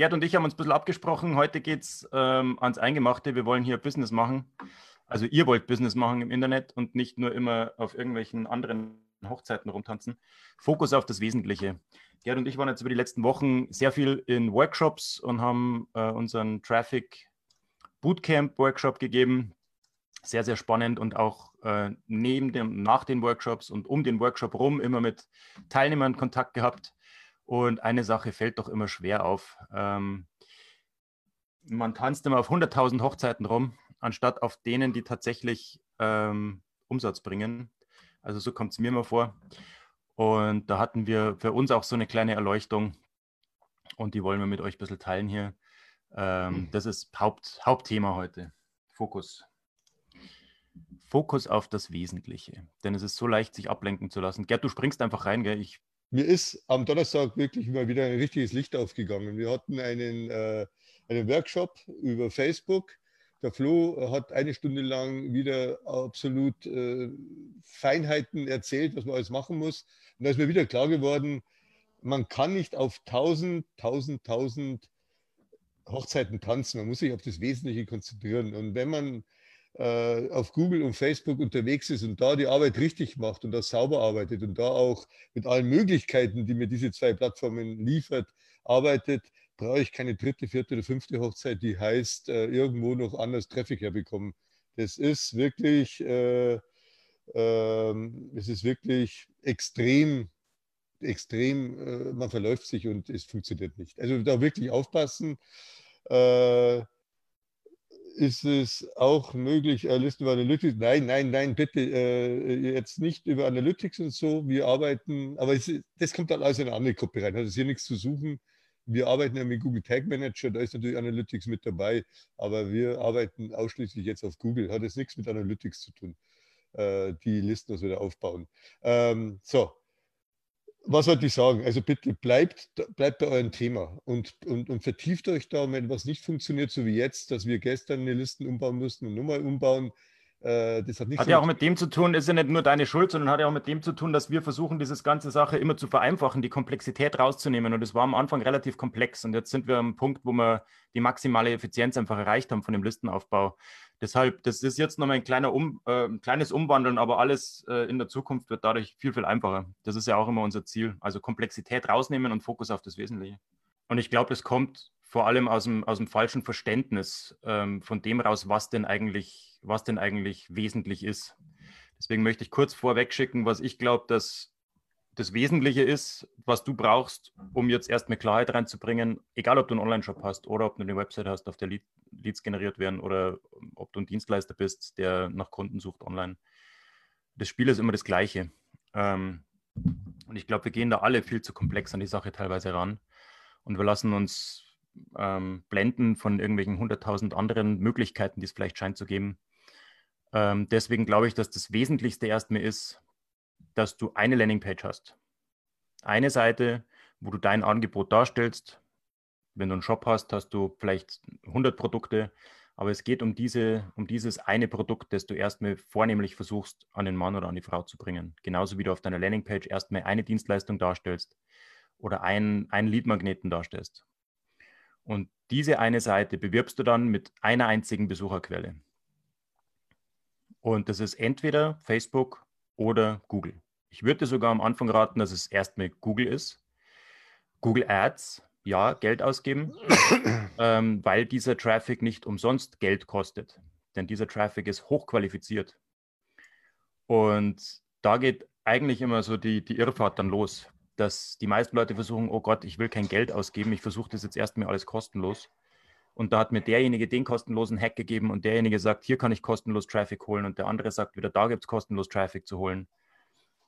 Gerd und ich haben uns ein bisschen abgesprochen. Heute geht es ähm, ans Eingemachte. Wir wollen hier Business machen. Also ihr wollt Business machen im Internet und nicht nur immer auf irgendwelchen anderen Hochzeiten rumtanzen. Fokus auf das Wesentliche. Gerd und ich waren jetzt über die letzten Wochen sehr viel in Workshops und haben äh, unseren Traffic Bootcamp Workshop gegeben. Sehr, sehr spannend und auch äh, neben dem, nach den Workshops und um den Workshop rum immer mit Teilnehmern Kontakt gehabt und eine Sache fällt doch immer schwer auf. Ähm, man tanzt immer auf 100.000 Hochzeiten rum, anstatt auf denen, die tatsächlich ähm, Umsatz bringen. Also so kommt es mir immer vor. Und da hatten wir für uns auch so eine kleine Erleuchtung und die wollen wir mit euch ein bisschen teilen hier. Ähm, mhm. das ist Haupt, Hauptthema heute. Fokus. Fokus auf das Wesentliche. Denn es ist so leicht, sich ablenken zu lassen. Gerd, du springst einfach rein, gell? Ich mir ist am Donnerstag wirklich mal wieder ein richtiges Licht aufgegangen. Wir hatten einen, äh, einen Workshop über Facebook. Der Flo hat eine Stunde lang wieder absolut äh, Feinheiten erzählt, was man alles machen muss. Und da ist mir wieder klar geworden, man kann nicht auf tausend, tausend, tausend Hochzeiten tanzen. Man muss sich auf das Wesentliche konzentrieren. Und wenn man auf Google und Facebook unterwegs ist und da die Arbeit richtig macht und da sauber arbeitet und da auch mit allen Möglichkeiten, die mir diese zwei Plattformen liefert, arbeitet, brauche ich keine dritte, vierte oder fünfte Hochzeit, die heißt, äh, irgendwo noch anders Traffic herbekommen. Das ist wirklich, äh, äh, es ist wirklich extrem, extrem, äh, man verläuft sich und es funktioniert nicht. Also da wirklich aufpassen. Ist es auch möglich, äh, Listen über Analytics? Nein, nein, nein, bitte äh, jetzt nicht über Analytics und so. Wir arbeiten, aber es, das kommt dann alles in eine andere Gruppe rein. Hat es hier nichts zu suchen. Wir arbeiten ja mit Google Tag Manager, da ist natürlich Analytics mit dabei, aber wir arbeiten ausschließlich jetzt auf Google. Hat es nichts mit Analytics zu tun, äh, die Listen, was wir da aufbauen. Ähm, so, was wollte ich sagen? Also bitte bleibt, bleibt bei eurem Thema und, und, und vertieft euch da, wenn was nicht funktioniert, so wie jetzt, dass wir gestern eine Listen umbauen mussten und nochmal umbauen. Äh, das hat, hat so ja auch mit dem zu tun, ist ja nicht nur deine Schuld, sondern hat ja auch mit dem zu tun, dass wir versuchen, diese ganze Sache immer zu vereinfachen, die Komplexität rauszunehmen. Und es war am Anfang relativ komplex. Und jetzt sind wir am Punkt, wo wir die maximale Effizienz einfach erreicht haben von dem Listenaufbau. Deshalb, das ist jetzt nochmal ein, kleiner um, äh, ein kleines Umwandeln, aber alles äh, in der Zukunft wird dadurch viel, viel einfacher. Das ist ja auch immer unser Ziel. Also Komplexität rausnehmen und Fokus auf das Wesentliche. Und ich glaube, das kommt vor allem aus dem, aus dem falschen Verständnis ähm, von dem raus, was denn eigentlich, was denn eigentlich wesentlich ist. Deswegen möchte ich kurz vorweg schicken, was ich glaube, dass das Wesentliche ist, was du brauchst, um jetzt erstmal Klarheit reinzubringen, egal ob du einen Online-Shop hast oder ob du eine Website hast, auf der Lead, Leads generiert werden oder ob du ein Dienstleister bist, der nach Kunden sucht online. Das Spiel ist immer das Gleiche. Ähm, und ich glaube, wir gehen da alle viel zu komplex an die Sache teilweise ran und wir lassen uns ähm, blenden von irgendwelchen 100.000 anderen Möglichkeiten, die es vielleicht scheint zu geben. Ähm, deswegen glaube ich, dass das Wesentlichste erstmal ist, dass du eine Landingpage hast. Eine Seite, wo du dein Angebot darstellst. Wenn du einen Shop hast, hast du vielleicht 100 Produkte, aber es geht um, diese, um dieses eine Produkt, das du erstmal vornehmlich versuchst, an den Mann oder an die Frau zu bringen. Genauso wie du auf deiner Landingpage erstmal eine Dienstleistung darstellst oder einen, einen Lead-Magneten darstellst. Und diese eine Seite bewirbst du dann mit einer einzigen Besucherquelle. Und das ist entweder Facebook oder Google. Ich würde sogar am Anfang raten, dass es erst mit Google ist. Google Ads, ja, Geld ausgeben, ähm, weil dieser Traffic nicht umsonst Geld kostet. Denn dieser Traffic ist hochqualifiziert. Und da geht eigentlich immer so die, die Irrfahrt dann los, dass die meisten Leute versuchen, oh Gott, ich will kein Geld ausgeben, ich versuche das jetzt erstmal alles kostenlos. Und da hat mir derjenige den kostenlosen Hack gegeben und derjenige sagt, hier kann ich kostenlos Traffic holen und der andere sagt wieder, da gibt es kostenlos Traffic zu holen.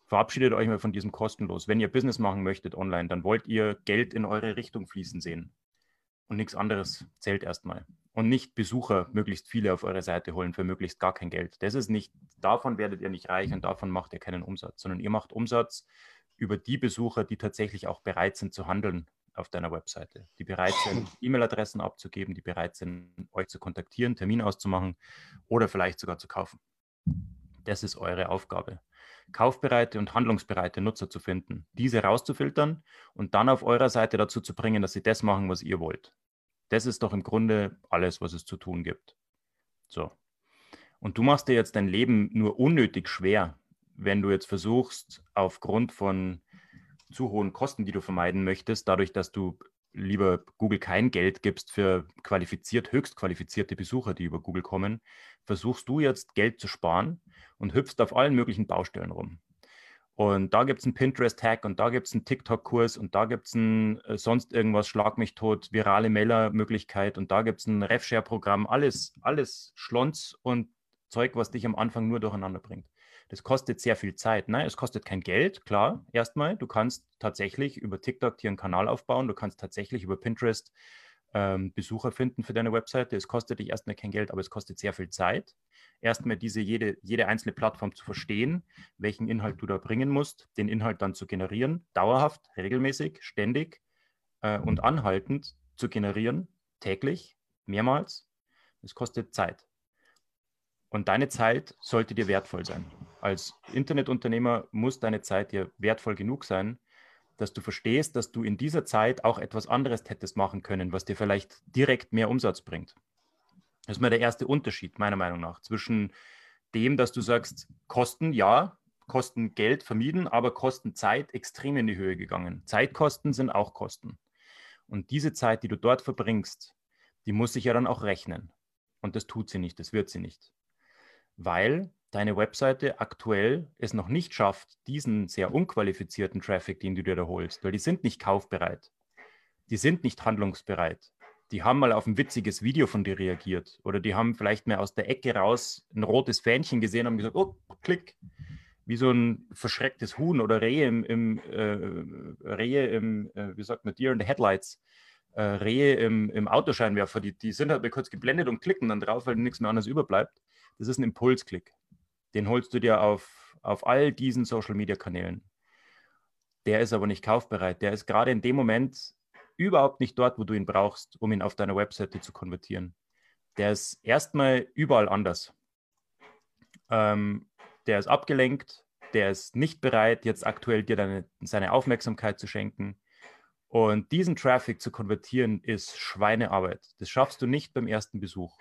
Verabschiedet euch mal von diesem kostenlos. Wenn ihr Business machen möchtet online, dann wollt ihr Geld in eure Richtung fließen sehen. Und nichts anderes zählt erstmal. Und nicht Besucher möglichst viele auf eure Seite holen für möglichst gar kein Geld. Das ist nicht, davon werdet ihr nicht reich und davon macht ihr keinen Umsatz, sondern ihr macht Umsatz über die Besucher, die tatsächlich auch bereit sind zu handeln auf deiner Webseite, die bereit sind, E-Mail-Adressen abzugeben, die bereit sind, euch zu kontaktieren, Termin auszumachen oder vielleicht sogar zu kaufen. Das ist eure Aufgabe. Kaufbereite und handlungsbereite Nutzer zu finden, diese rauszufiltern und dann auf eurer Seite dazu zu bringen, dass sie das machen, was ihr wollt. Das ist doch im Grunde alles, was es zu tun gibt. So. Und du machst dir jetzt dein Leben nur unnötig schwer, wenn du jetzt versuchst, aufgrund von zu hohen Kosten, die du vermeiden möchtest, dadurch, dass du lieber Google kein Geld gibst für qualifiziert, höchst qualifizierte Besucher, die über Google kommen, versuchst du jetzt Geld zu sparen und hüpfst auf allen möglichen Baustellen rum. Und da gibt es einen Pinterest-Hack und da gibt es einen TikTok-Kurs und da gibt es ein äh, sonst irgendwas, Schlag mich tot, virale Mailer-Möglichkeit und da gibt es ein RefShare-Programm, alles, alles Schlons und Zeug, was dich am Anfang nur durcheinander bringt. Das kostet sehr viel Zeit. Nein, es kostet kein Geld, klar, erstmal. Du kannst tatsächlich über TikTok hier einen Kanal aufbauen. Du kannst tatsächlich über Pinterest ähm, Besucher finden für deine Webseite. Es kostet dich erstmal kein Geld, aber es kostet sehr viel Zeit. Erstmal diese jede, jede einzelne Plattform zu verstehen, welchen Inhalt du da bringen musst, den Inhalt dann zu generieren, dauerhaft, regelmäßig, ständig äh, und anhaltend zu generieren, täglich, mehrmals. Es kostet Zeit. Und deine Zeit sollte dir wertvoll sein. Als Internetunternehmer muss deine Zeit dir wertvoll genug sein, dass du verstehst, dass du in dieser Zeit auch etwas anderes hättest machen können, was dir vielleicht direkt mehr Umsatz bringt. Das ist mal der erste Unterschied, meiner Meinung nach, zwischen dem, dass du sagst, Kosten, ja, Kosten Geld vermieden, aber Kosten Zeit extrem in die Höhe gegangen. Zeitkosten sind auch Kosten. Und diese Zeit, die du dort verbringst, die muss sich ja dann auch rechnen. Und das tut sie nicht, das wird sie nicht weil deine Webseite aktuell es noch nicht schafft, diesen sehr unqualifizierten Traffic, den du dir da holst, weil die sind nicht kaufbereit, die sind nicht handlungsbereit. Die haben mal auf ein witziges Video von dir reagiert oder die haben vielleicht mehr aus der Ecke raus ein rotes Fähnchen gesehen und gesagt, oh, klick, wie so ein verschrecktes Huhn oder Rehe im, im äh, Rehe im, äh, wie sagt man, Deer in the Headlights, äh, Rehe im, im Autoscheinwerfer, die, die sind halt mal kurz geblendet und klicken dann drauf, weil nichts mehr anderes überbleibt. Das ist ein Impulsklick. Den holst du dir auf, auf all diesen Social-Media-Kanälen. Der ist aber nicht kaufbereit. Der ist gerade in dem Moment überhaupt nicht dort, wo du ihn brauchst, um ihn auf deiner Webseite zu konvertieren. Der ist erstmal überall anders. Ähm, der ist abgelenkt, der ist nicht bereit, jetzt aktuell dir deine, seine Aufmerksamkeit zu schenken. Und diesen Traffic zu konvertieren, ist Schweinearbeit. Das schaffst du nicht beim ersten Besuch.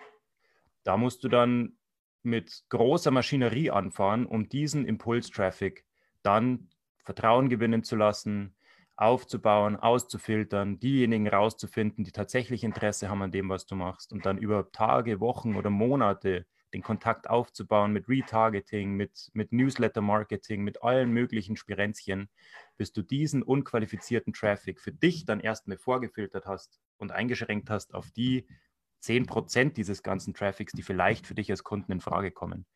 Da musst du dann mit großer Maschinerie anfahren, um diesen Impulstraffic dann Vertrauen gewinnen zu lassen, aufzubauen, auszufiltern, diejenigen rauszufinden, die tatsächlich Interesse haben an dem, was du machst und dann über Tage, Wochen oder Monate den Kontakt aufzubauen mit Retargeting, mit, mit Newsletter-Marketing, mit allen möglichen Spirenzchen, bis du diesen unqualifizierten Traffic für dich dann erstmal vorgefiltert hast und eingeschränkt hast auf die 10 Prozent dieses ganzen Traffics, die vielleicht für dich als Kunden in Frage kommen.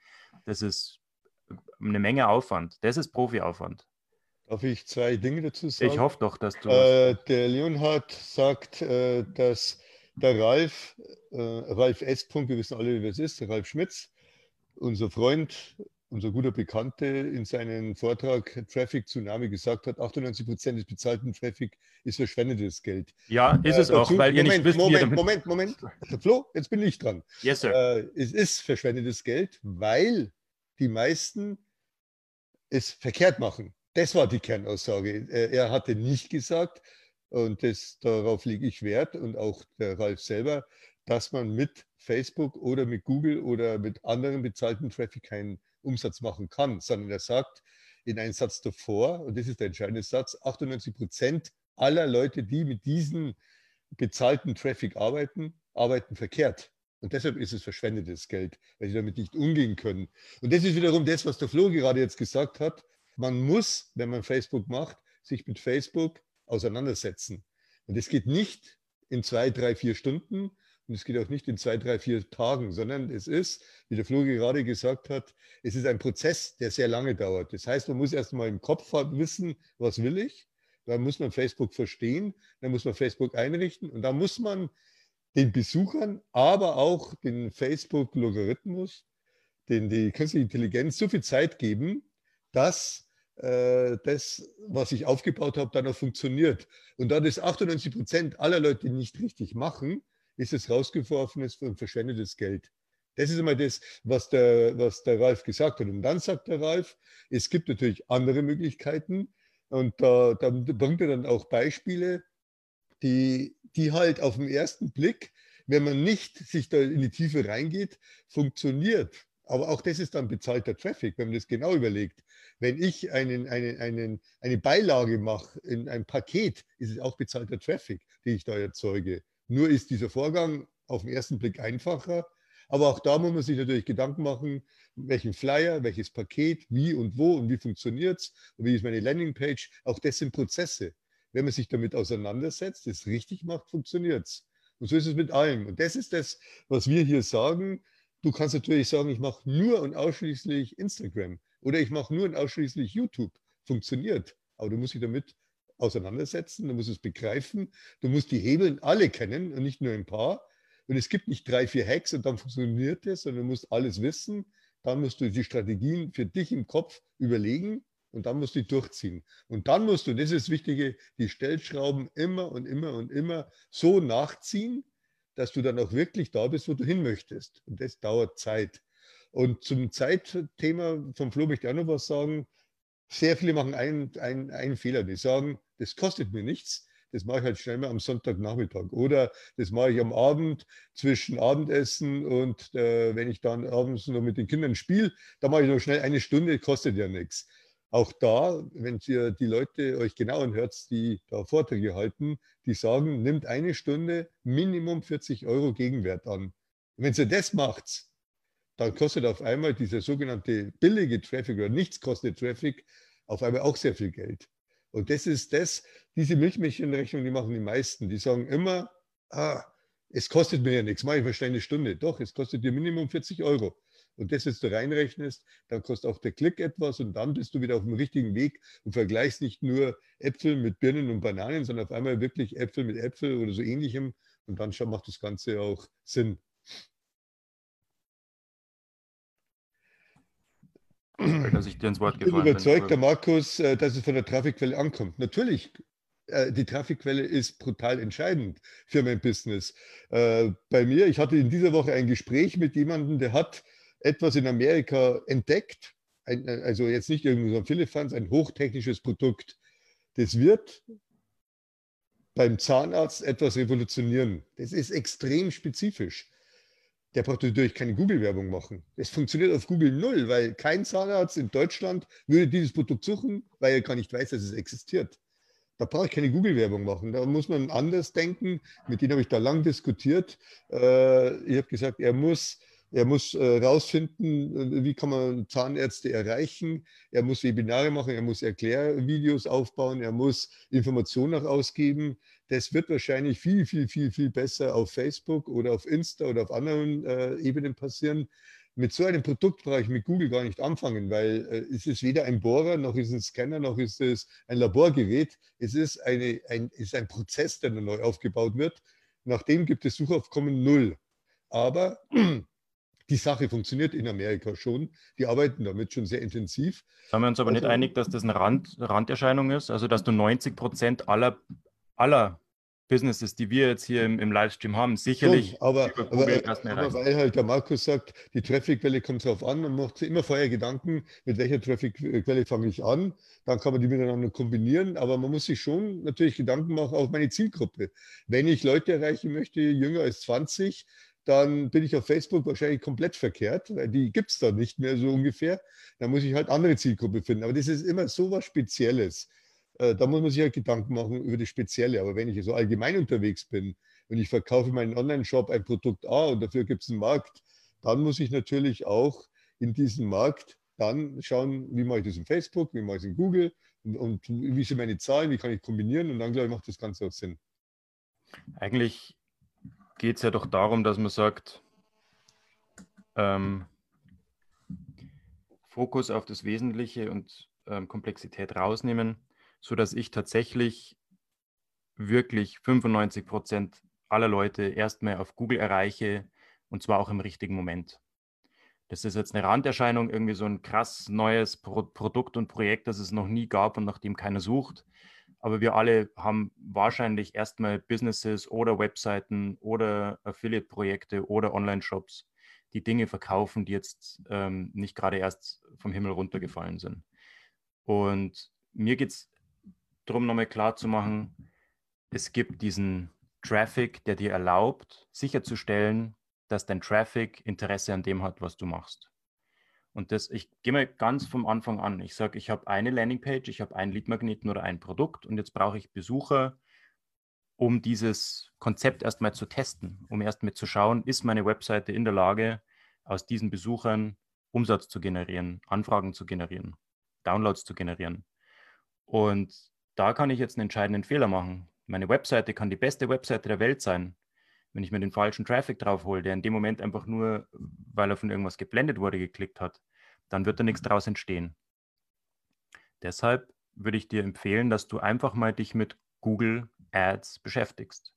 Das ist eine Menge Aufwand. Das ist Profi-Aufwand. Darf ich zwei Dinge dazu sagen? Ich hoffe doch, dass du. Äh, der Leonhard sagt, äh, dass der Ralf, äh, Ralf S. wir wissen alle, wer es ist, Ralf Schmitz, unser Freund, unser guter Bekannte in seinem Vortrag Traffic Tsunami gesagt hat, 98 Prozent des bezahlten Traffic ist verschwendetes Geld. Ja, ist äh, es dazu, auch, weil Moment, ihr nicht wisst, Moment, Moment, Moment, Moment. Flo, jetzt bin ich dran. Yes, sir. Äh, es ist verschwendetes Geld, weil die meisten es verkehrt machen. Das war die Kernaussage. Äh, er hatte nicht gesagt, und das, darauf lege ich Wert und auch der Ralf selber, dass man mit Facebook oder mit Google oder mit anderen bezahlten Traffic keinen Umsatz machen kann, sondern er sagt in einem Satz davor, und das ist der entscheidende Satz, 98 Prozent aller Leute, die mit diesem bezahlten Traffic arbeiten, arbeiten verkehrt. Und deshalb ist es verschwendetes Geld, weil sie damit nicht umgehen können. Und das ist wiederum das, was der Flo gerade jetzt gesagt hat. Man muss, wenn man Facebook macht, sich mit Facebook auseinandersetzen. Und es geht nicht in zwei, drei, vier Stunden, und es geht auch nicht in zwei, drei, vier Tagen, sondern es ist, wie der Flo gerade gesagt hat, es ist ein Prozess, der sehr lange dauert. Das heißt, man muss erst mal im Kopf wissen, was will ich. Dann muss man Facebook verstehen, dann muss man Facebook einrichten und dann muss man den Besuchern, aber auch den Facebook-Logarithmus, den die künstliche Intelligenz so viel Zeit geben, dass äh, das, was ich aufgebaut habe, dann auch funktioniert. Und da das 98 Prozent aller Leute nicht richtig machen, ist es rausgeworfenes und verschwendetes Geld. Das ist immer das, was der, was der Ralf gesagt hat. Und dann sagt der Ralf, es gibt natürlich andere Möglichkeiten. Und da, da bringt er dann auch Beispiele, die, die halt auf den ersten Blick, wenn man nicht sich da in die Tiefe reingeht, funktioniert. Aber auch das ist dann bezahlter Traffic, wenn man das genau überlegt. Wenn ich einen, einen, einen, eine Beilage mache in ein Paket, ist es auch bezahlter Traffic, den ich da erzeuge. Nur ist dieser Vorgang auf den ersten Blick einfacher. Aber auch da muss man sich natürlich Gedanken machen, welchen Flyer, welches Paket, wie und wo und wie funktioniert es und wie ist meine Landingpage. Auch das sind Prozesse. Wenn man sich damit auseinandersetzt, es richtig macht, funktioniert es. Und so ist es mit allem. Und das ist das, was wir hier sagen. Du kannst natürlich sagen, ich mache nur und ausschließlich Instagram oder ich mache nur und ausschließlich YouTube. Funktioniert. Aber du musst dich damit auseinandersetzen, du musst es begreifen, du musst die Hebeln alle kennen und nicht nur ein paar. Und es gibt nicht drei, vier Hacks und dann funktioniert es, sondern du musst alles wissen. Dann musst du die Strategien für dich im Kopf überlegen und dann musst du die durchziehen. Und dann musst du, das ist das Wichtige, die Stellschrauben immer und immer und immer so nachziehen, dass du dann auch wirklich da bist, wo du hin möchtest. Und das dauert Zeit. Und zum Zeitthema von Flo möchte ich auch noch was sagen. Sehr viele machen einen, einen, einen Fehler. Die sagen, das kostet mir nichts. Das mache ich halt schnell mal am Sonntagnachmittag. Oder das mache ich am Abend zwischen Abendessen und äh, wenn ich dann abends noch mit den Kindern spiele, da mache ich noch schnell eine Stunde, kostet ja nichts. Auch da, wenn ihr die Leute euch genau anhört, die da Vorträge halten, die sagen, nimmt eine Stunde Minimum 40 Euro Gegenwert an. Wenn ihr das macht, dann kostet auf einmal dieser sogenannte billige Traffic oder nichts kostet Traffic auf einmal auch sehr viel Geld. Und das ist das, diese Milchmädchenrechnung, die machen die meisten. Die sagen immer, ah, es kostet mir ja nichts, mache ich mal eine Stunde. Doch, es kostet dir Minimum 40 Euro. Und das jetzt du reinrechnest, dann kostet auch der Klick etwas und dann bist du wieder auf dem richtigen Weg und vergleichst nicht nur Äpfel mit Birnen und Bananen, sondern auf einmal wirklich Äpfel mit Äpfel oder so ähnlichem. Und dann schon macht das Ganze auch Sinn. Dass ich dir ins Wort gefallen bin. Überzeugt, der Markus, äh, dass es von der Trafficquelle ankommt. Natürlich, äh, die Trafficquelle ist brutal entscheidend für mein Business. Äh, bei mir, ich hatte in dieser Woche ein Gespräch mit jemandem, der hat etwas in Amerika entdeckt, also jetzt nicht irgendwie so ein Philippans, ein hochtechnisches Produkt. Das wird beim Zahnarzt etwas revolutionieren. Das ist extrem spezifisch der braucht natürlich keine Google-Werbung machen. Es funktioniert auf Google null, weil kein Zahnarzt in Deutschland würde dieses Produkt suchen, weil er gar nicht weiß, dass es existiert. Da brauche ich keine Google-Werbung machen. Da muss man anders denken. Mit denen habe ich da lang diskutiert. Äh, ich habe gesagt, er muss er muss äh, rausfinden, wie kann man Zahnärzte erreichen. Er muss Webinare machen, er muss Erklärvideos aufbauen, er muss Informationen auch ausgeben. Das wird wahrscheinlich viel, viel, viel, viel besser auf Facebook oder auf Insta oder auf anderen äh, Ebenen passieren. Mit so einem Produkt brauche ich mit Google gar nicht anfangen, weil äh, es ist weder ein Bohrer, noch ist es ein Scanner, noch ist es ein Laborgerät. Es ist, eine, ein, ist ein Prozess, der neu aufgebaut wird. Nach dem gibt es Suchaufkommen null. Aber die Sache funktioniert in Amerika schon. Die arbeiten damit schon sehr intensiv. Sind wir uns aber also, nicht einig, dass das eine Rand, Randerscheinung ist? Also, dass du 90 Prozent aller aller Businesses, die wir jetzt hier im, im Livestream haben, sicherlich Schon, aber, aber, aber, weil halt der Markus sagt, die Trafficquelle kommt darauf an, man macht sich immer vorher Gedanken, mit welcher Trafficquelle fange ich an, dann kann man die miteinander kombinieren, aber man muss sich schon natürlich Gedanken machen auf meine Zielgruppe. Wenn ich Leute erreichen möchte, jünger als 20, dann bin ich auf Facebook wahrscheinlich komplett verkehrt, weil die gibt es da nicht mehr so ungefähr. Dann muss ich halt andere Zielgruppe finden. Aber das ist immer so was Spezielles. Äh, da muss man sich halt Gedanken machen über das Spezielle. Aber wenn ich so allgemein unterwegs bin und ich verkaufe meinen Online-Shop ein Produkt A und dafür gibt es einen Markt, dann muss ich natürlich auch in diesem Markt dann schauen, wie mache ich das in Facebook, wie mache ich es in Google und, und wie sind meine Zahlen, wie kann ich kombinieren und dann, glaube ich, macht das Ganze auch Sinn. Eigentlich geht es ja doch darum, dass man sagt, ähm, Fokus auf das Wesentliche und ähm, Komplexität rausnehmen, sodass ich tatsächlich wirklich 95 Prozent aller Leute erstmal auf Google erreiche und zwar auch im richtigen Moment. Das ist jetzt eine Randerscheinung, irgendwie so ein krass neues Pro Produkt und Projekt, das es noch nie gab und nach dem keiner sucht. Aber wir alle haben wahrscheinlich erstmal Businesses oder Webseiten oder Affiliate-Projekte oder Online-Shops, die Dinge verkaufen, die jetzt ähm, nicht gerade erst vom Himmel runtergefallen sind. Und mir geht es darum, nochmal klar zu machen, es gibt diesen Traffic, der dir erlaubt, sicherzustellen, dass dein Traffic Interesse an dem hat, was du machst. Und das, ich gehe mal ganz vom Anfang an. Ich sage, ich habe eine Landingpage, ich habe einen Leadmagneten oder ein Produkt und jetzt brauche ich Besucher, um dieses Konzept erstmal zu testen, um erstmal zu schauen, ist meine Webseite in der Lage, aus diesen Besuchern Umsatz zu generieren, Anfragen zu generieren, Downloads zu generieren. Und da kann ich jetzt einen entscheidenden Fehler machen. Meine Webseite kann die beste Webseite der Welt sein wenn ich mir den falschen Traffic drauf hole, der in dem Moment einfach nur, weil er von irgendwas geblendet wurde, geklickt hat, dann wird da nichts draus entstehen. Deshalb würde ich dir empfehlen, dass du einfach mal dich mit Google Ads beschäftigst.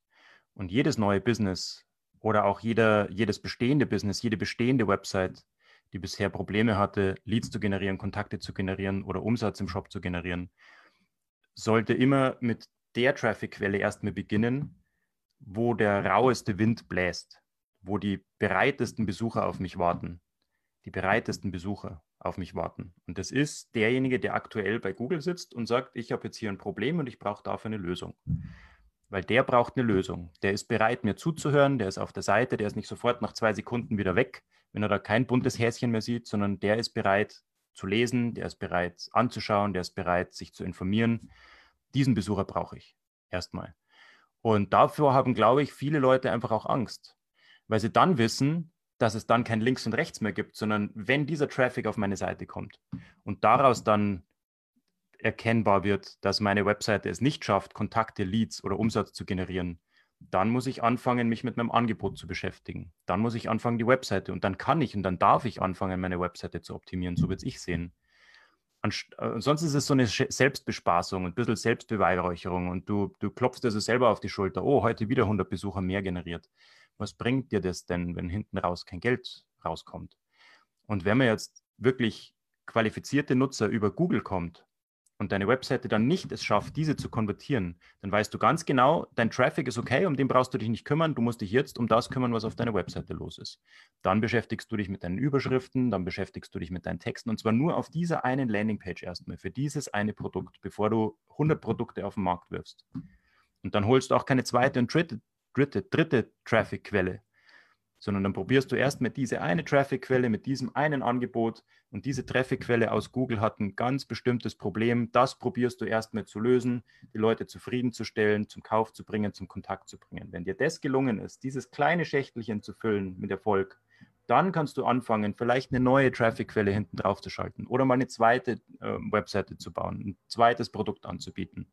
Und jedes neue Business oder auch jeder, jedes bestehende Business, jede bestehende Website, die bisher Probleme hatte, Leads zu generieren, Kontakte zu generieren oder Umsatz im Shop zu generieren, sollte immer mit der Traffic-Quelle erstmal beginnen, wo der raueste Wind bläst, wo die bereitesten Besucher auf mich warten. Die bereitesten Besucher auf mich warten. Und das ist derjenige, der aktuell bei Google sitzt und sagt, ich habe jetzt hier ein Problem und ich brauche dafür eine Lösung. Weil der braucht eine Lösung. Der ist bereit, mir zuzuhören, der ist auf der Seite, der ist nicht sofort nach zwei Sekunden wieder weg, wenn er da kein buntes Häschen mehr sieht, sondern der ist bereit zu lesen, der ist bereit anzuschauen, der ist bereit, sich zu informieren. Diesen Besucher brauche ich erstmal. Und dafür haben, glaube ich, viele Leute einfach auch Angst, weil sie dann wissen, dass es dann kein Links und Rechts mehr gibt, sondern wenn dieser Traffic auf meine Seite kommt und daraus dann erkennbar wird, dass meine Webseite es nicht schafft, Kontakte, Leads oder Umsatz zu generieren, dann muss ich anfangen, mich mit meinem Angebot zu beschäftigen. Dann muss ich anfangen, die Webseite und dann kann ich und dann darf ich anfangen, meine Webseite zu optimieren. So wird ich sehen. Äh, sonst ist es so eine Selbstbespaßung, ein bisschen Selbstbeweihräucherung und du, du klopfst also selber auf die Schulter. Oh, heute wieder 100 Besucher mehr generiert. Was bringt dir das denn, wenn hinten raus kein Geld rauskommt? Und wenn man jetzt wirklich qualifizierte Nutzer über Google kommt, und deine Webseite dann nicht es schafft, diese zu konvertieren, dann weißt du ganz genau, dein Traffic ist okay, um den brauchst du dich nicht kümmern, du musst dich jetzt um das kümmern, was auf deiner Webseite los ist. Dann beschäftigst du dich mit deinen Überschriften, dann beschäftigst du dich mit deinen Texten und zwar nur auf dieser einen Landingpage erstmal, für dieses eine Produkt, bevor du 100 Produkte auf den Markt wirfst. Und dann holst du auch keine zweite und dritte, dritte, dritte Traffic-Quelle, sondern dann probierst du erst mit dieser eine Traffic-Quelle, mit diesem einen Angebot und diese Traffic-Quelle aus Google hat ein ganz bestimmtes Problem. Das probierst du erstmal zu lösen, die Leute zufriedenzustellen, zum Kauf zu bringen, zum Kontakt zu bringen. Wenn dir das gelungen ist, dieses kleine Schächtelchen zu füllen mit Erfolg, dann kannst du anfangen, vielleicht eine neue Traffic-Quelle hinten drauf zu schalten oder mal eine zweite äh, Webseite zu bauen, ein zweites Produkt anzubieten.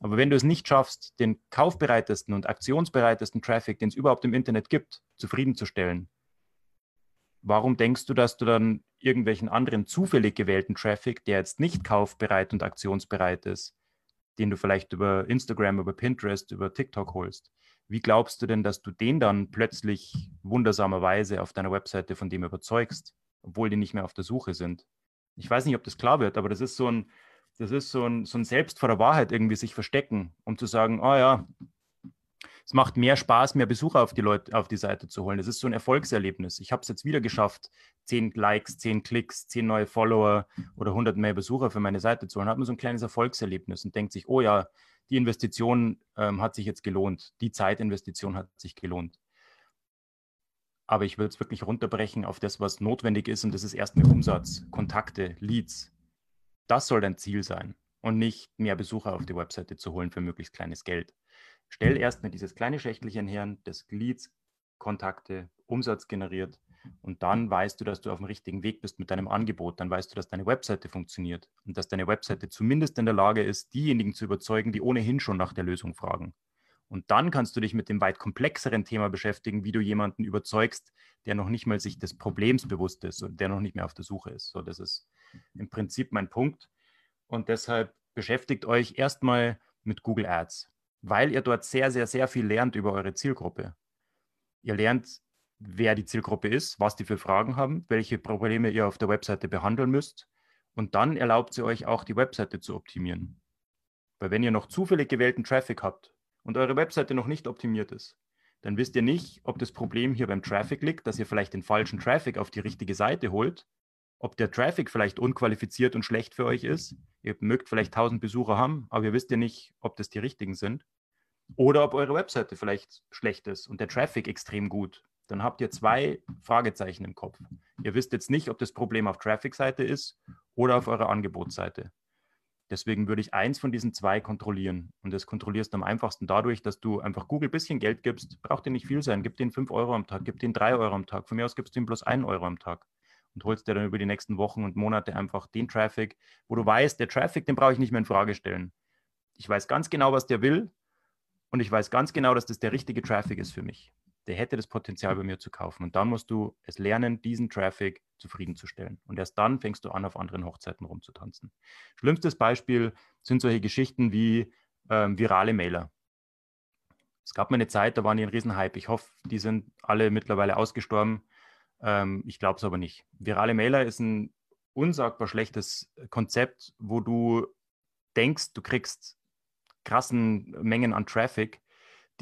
Aber wenn du es nicht schaffst, den kaufbereitesten und aktionsbereitesten Traffic, den es überhaupt im Internet gibt, zufriedenzustellen, warum denkst du, dass du dann irgendwelchen anderen zufällig gewählten Traffic, der jetzt nicht kaufbereit und aktionsbereit ist, den du vielleicht über Instagram, über Pinterest, über TikTok holst, wie glaubst du denn, dass du den dann plötzlich wundersamerweise auf deiner Webseite von dem überzeugst, obwohl die nicht mehr auf der Suche sind? Ich weiß nicht, ob das klar wird, aber das ist so ein, das ist so ein, so ein Selbst vor der Wahrheit irgendwie sich verstecken, um zu sagen, oh ja, es macht mehr Spaß, mehr Besucher auf die Leute, auf die Seite zu holen. Das ist so ein Erfolgserlebnis. Ich habe es jetzt wieder geschafft, zehn Likes, zehn Klicks, zehn neue Follower oder 100 mehr Besucher für meine Seite zu holen. Hat man so ein kleines Erfolgserlebnis und denkt sich, oh ja, die Investition ähm, hat sich jetzt gelohnt, die Zeitinvestition hat sich gelohnt. Aber ich will es wirklich runterbrechen auf das, was notwendig ist, und das ist erstmal Umsatz, Kontakte, Leads. Das soll dein Ziel sein und nicht mehr Besucher auf die Webseite zu holen für möglichst kleines Geld. Stell erstmal dieses kleine Schächtelchen her, das Leads, Kontakte, Umsatz generiert und dann weißt du, dass du auf dem richtigen Weg bist mit deinem Angebot. Dann weißt du, dass deine Webseite funktioniert und dass deine Webseite zumindest in der Lage ist, diejenigen zu überzeugen, die ohnehin schon nach der Lösung fragen. Und dann kannst du dich mit dem weit komplexeren Thema beschäftigen, wie du jemanden überzeugst, der noch nicht mal sich des Problems bewusst ist und der noch nicht mehr auf der Suche ist. So, das ist im Prinzip mein Punkt. Und deshalb beschäftigt euch erstmal mit Google Ads, weil ihr dort sehr, sehr, sehr viel lernt über eure Zielgruppe. Ihr lernt, wer die Zielgruppe ist, was die für Fragen haben, welche Probleme ihr auf der Webseite behandeln müsst. Und dann erlaubt sie euch auch, die Webseite zu optimieren. Weil wenn ihr noch zufällig gewählten Traffic habt und eure Webseite noch nicht optimiert ist, dann wisst ihr nicht, ob das Problem hier beim Traffic liegt, dass ihr vielleicht den falschen Traffic auf die richtige Seite holt, ob der Traffic vielleicht unqualifiziert und schlecht für euch ist. Ihr mögt vielleicht 1000 Besucher haben, aber ihr wisst ja nicht, ob das die richtigen sind. Oder ob eure Webseite vielleicht schlecht ist und der Traffic extrem gut. Dann habt ihr zwei Fragezeichen im Kopf. Ihr wisst jetzt nicht, ob das Problem auf Traffic-Seite ist oder auf eurer Angebotsseite. Deswegen würde ich eins von diesen zwei kontrollieren. Und das kontrollierst du am einfachsten dadurch, dass du einfach Google ein bisschen Geld gibst. Braucht dir nicht viel sein. Gib den 5 Euro am Tag, gib den 3 Euro am Tag. Von mir aus gibst du ihm bloß 1 Euro am Tag. Und holst dir dann über die nächsten Wochen und Monate einfach den Traffic, wo du weißt, der Traffic, den brauche ich nicht mehr in Frage stellen. Ich weiß ganz genau, was der will. Und ich weiß ganz genau, dass das der richtige Traffic ist für mich der hätte das Potenzial bei mir zu kaufen. Und dann musst du es lernen, diesen Traffic zufriedenzustellen. Und erst dann fängst du an, auf anderen Hochzeiten rumzutanzen. Schlimmstes Beispiel sind solche Geschichten wie ähm, virale Mailer. Es gab mal eine Zeit, da waren die ein Riesenhype. Ich hoffe, die sind alle mittlerweile ausgestorben. Ähm, ich glaube es aber nicht. Virale Mailer ist ein unsagbar schlechtes Konzept, wo du denkst, du kriegst krassen Mengen an Traffic,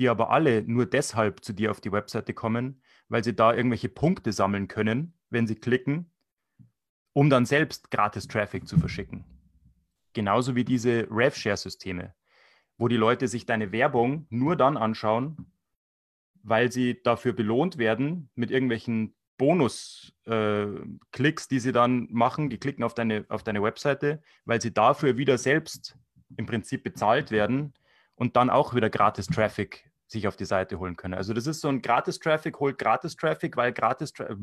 die aber alle nur deshalb zu dir auf die Webseite kommen, weil sie da irgendwelche Punkte sammeln können, wenn sie klicken, um dann selbst gratis Traffic zu verschicken. Genauso wie diese RevShare-Systeme, wo die Leute sich deine Werbung nur dann anschauen, weil sie dafür belohnt werden mit irgendwelchen Bonus-Klicks, äh, die sie dann machen. Die klicken auf deine, auf deine Webseite, weil sie dafür wieder selbst im Prinzip bezahlt werden, und dann auch wieder gratis Traffic sich auf die Seite holen können. Also das ist so ein gratis Traffic, holt gratis Traffic, weil gratis Traffic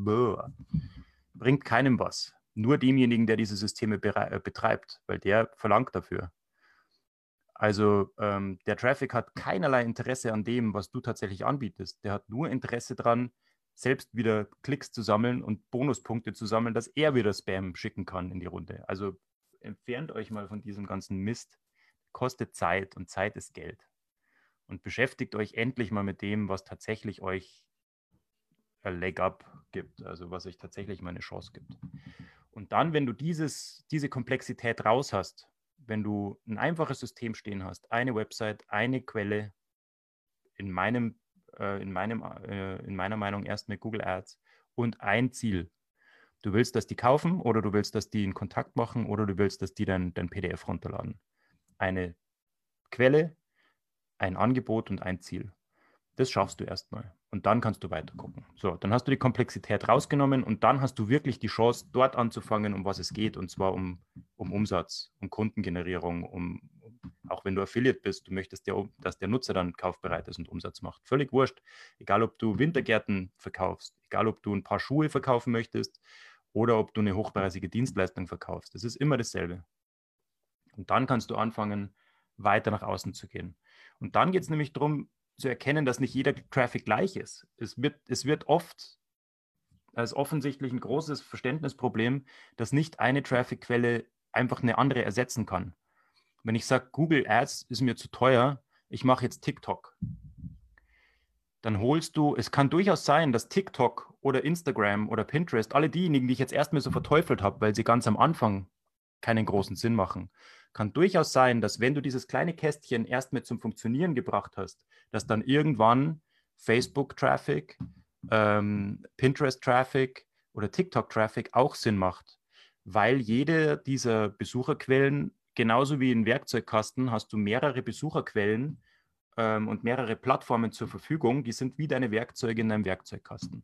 bringt keinem was. Nur demjenigen, der diese Systeme äh, betreibt, weil der verlangt dafür. Also ähm, der Traffic hat keinerlei Interesse an dem, was du tatsächlich anbietest. Der hat nur Interesse daran, selbst wieder Klicks zu sammeln und Bonuspunkte zu sammeln, dass er wieder Spam schicken kann in die Runde. Also entfernt euch mal von diesem ganzen Mist kostet Zeit und Zeit ist Geld. Und beschäftigt euch endlich mal mit dem, was tatsächlich euch ein Leg up gibt, also was euch tatsächlich mal eine Chance gibt. Und dann, wenn du dieses, diese Komplexität raus hast, wenn du ein einfaches System stehen hast, eine Website, eine Quelle, in, meinem, äh, in, meinem, äh, in meiner Meinung erst mit Google Ads und ein Ziel. Du willst, dass die kaufen oder du willst, dass die in Kontakt machen oder du willst, dass die dein, dein PDF runterladen eine Quelle, ein Angebot und ein Ziel. Das schaffst du erstmal. Und dann kannst du weiter gucken. So, dann hast du die Komplexität rausgenommen und dann hast du wirklich die Chance, dort anzufangen, um was es geht. Und zwar um, um Umsatz, um Kundengenerierung, um, auch wenn du Affiliate bist, du möchtest ja, dass der Nutzer dann kaufbereit ist und Umsatz macht. Völlig wurscht. Egal, ob du Wintergärten verkaufst, egal, ob du ein paar Schuhe verkaufen möchtest oder ob du eine hochpreisige Dienstleistung verkaufst. Das ist immer dasselbe. Und dann kannst du anfangen, weiter nach außen zu gehen. Und dann geht es nämlich darum, zu erkennen, dass nicht jeder Traffic gleich ist. Es wird, es wird oft als offensichtlich ein großes Verständnisproblem, dass nicht eine Traffic-Quelle einfach eine andere ersetzen kann. Wenn ich sage, Google Ads ist mir zu teuer, ich mache jetzt TikTok, dann holst du, es kann durchaus sein, dass TikTok oder Instagram oder Pinterest, alle diejenigen, die ich jetzt erstmal so verteufelt habe, weil sie ganz am Anfang keinen großen Sinn machen. Kann durchaus sein, dass wenn du dieses kleine Kästchen erst mit zum Funktionieren gebracht hast, dass dann irgendwann Facebook-Traffic, ähm, Pinterest-Traffic oder TikTok-Traffic auch Sinn macht, weil jede dieser Besucherquellen, genauso wie in Werkzeugkasten, hast du mehrere Besucherquellen ähm, und mehrere Plattformen zur Verfügung, die sind wie deine Werkzeuge in deinem Werkzeugkasten.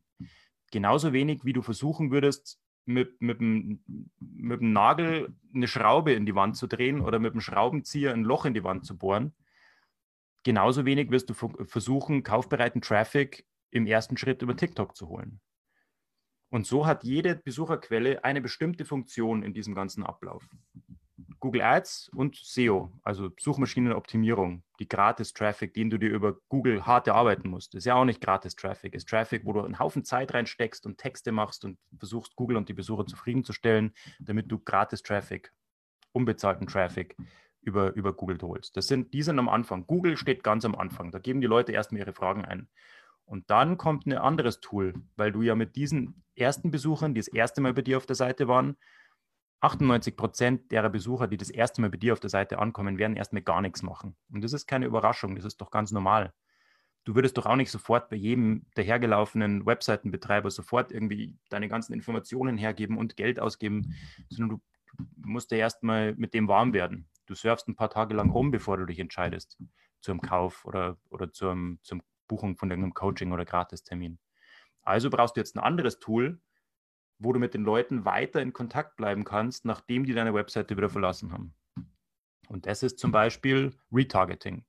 Genauso wenig, wie du versuchen würdest, mit, mit, dem, mit dem Nagel eine Schraube in die Wand zu drehen oder mit dem Schraubenzieher ein Loch in die Wand zu bohren. Genauso wenig wirst du versuchen, kaufbereiten Traffic im ersten Schritt über TikTok zu holen. Und so hat jede Besucherquelle eine bestimmte Funktion in diesem ganzen Ablauf. Google Ads und SEO, also Suchmaschinenoptimierung, die Gratis-Traffic, den du dir über Google hart erarbeiten musst. Ist ja auch nicht Gratis-Traffic, ist Traffic, wo du einen Haufen Zeit reinsteckst und Texte machst und versuchst, Google und die Besucher zufriedenzustellen, damit du Gratis-Traffic, unbezahlten Traffic über, über Google holst. Das sind, die sind am Anfang. Google steht ganz am Anfang. Da geben die Leute erstmal ihre Fragen ein. Und dann kommt ein anderes Tool, weil du ja mit diesen ersten Besuchern, die das erste Mal bei dir auf der Seite waren, 98 Prozent derer Besucher, die das erste Mal bei dir auf der Seite ankommen, werden erstmal gar nichts machen. Und das ist keine Überraschung, das ist doch ganz normal. Du würdest doch auch nicht sofort bei jedem dahergelaufenen Webseitenbetreiber sofort irgendwie deine ganzen Informationen hergeben und Geld ausgeben, sondern du musst ja erstmal mit dem warm werden. Du surfst ein paar Tage lang rum, bevor du dich entscheidest zum Kauf oder, oder zum, zum Buchung von irgendeinem Coaching oder Gratistermin. Also brauchst du jetzt ein anderes Tool, wo du mit den Leuten weiter in Kontakt bleiben kannst, nachdem die deine Webseite wieder verlassen haben. Und das ist zum Beispiel Retargeting.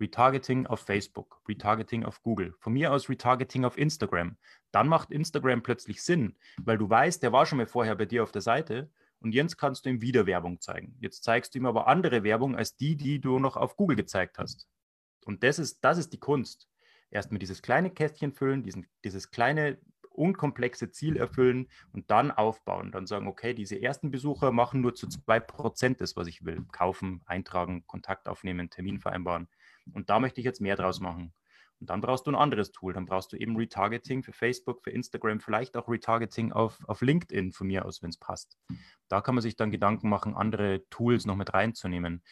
Retargeting auf Facebook, Retargeting auf Google, von mir aus Retargeting auf Instagram. Dann macht Instagram plötzlich Sinn, weil du weißt, der war schon mal vorher bei dir auf der Seite und jetzt kannst du ihm wieder Werbung zeigen. Jetzt zeigst du ihm aber andere Werbung als die, die du noch auf Google gezeigt hast. Und das ist, das ist die Kunst. Erstmal dieses kleine Kästchen füllen, diesen, dieses kleine unkomplexe Ziel erfüllen und dann aufbauen. Dann sagen, okay, diese ersten Besucher machen nur zu zwei Prozent das, was ich will. Kaufen, eintragen, Kontakt aufnehmen, Termin vereinbaren. Und da möchte ich jetzt mehr draus machen. Und dann brauchst du ein anderes Tool. Dann brauchst du eben Retargeting für Facebook, für Instagram, vielleicht auch Retargeting auf, auf LinkedIn von mir aus, wenn es passt. Da kann man sich dann Gedanken machen, andere Tools noch mit reinzunehmen.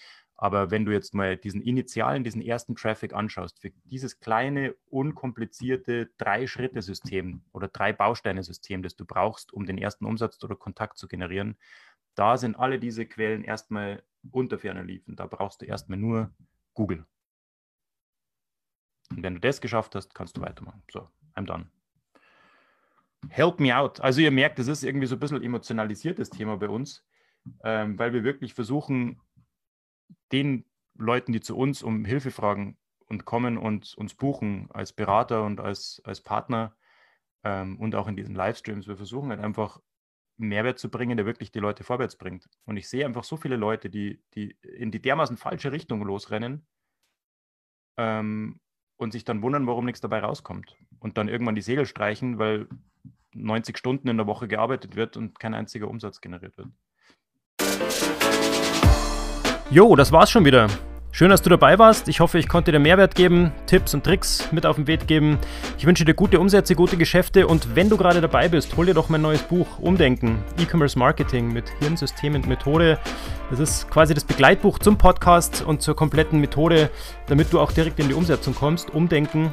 Aber wenn du jetzt mal diesen initialen, diesen ersten Traffic anschaust, für dieses kleine, unkomplizierte Drei-Schritte-System oder Drei-Bausteine-System, das du brauchst, um den ersten Umsatz oder Kontakt zu generieren, da sind alle diese Quellen erstmal unter ferner liefen. Da brauchst du erstmal nur Google. Und wenn du das geschafft hast, kannst du weitermachen. So, I'm done. Help me out. Also ihr merkt, das ist irgendwie so ein bisschen emotionalisiertes Thema bei uns, ähm, weil wir wirklich versuchen, den Leuten, die zu uns um Hilfe fragen und kommen und uns buchen als Berater und als, als Partner ähm, und auch in diesen Livestreams, wir versuchen halt einfach Mehrwert zu bringen, der wirklich die Leute vorwärts bringt. Und ich sehe einfach so viele Leute, die, die in die dermaßen falsche Richtung losrennen ähm, und sich dann wundern, warum nichts dabei rauskommt. Und dann irgendwann die Segel streichen, weil 90 Stunden in der Woche gearbeitet wird und kein einziger Umsatz generiert wird. Jo, das war's schon wieder. Schön, dass du dabei warst. Ich hoffe, ich konnte dir Mehrwert geben, Tipps und Tricks mit auf den Weg geben. Ich wünsche dir gute Umsätze, gute Geschäfte und wenn du gerade dabei bist, hol dir doch mein neues Buch Umdenken, E-Commerce Marketing mit Hirnsystem und Methode. Das ist quasi das Begleitbuch zum Podcast und zur kompletten Methode, damit du auch direkt in die Umsetzung kommst. Umdenken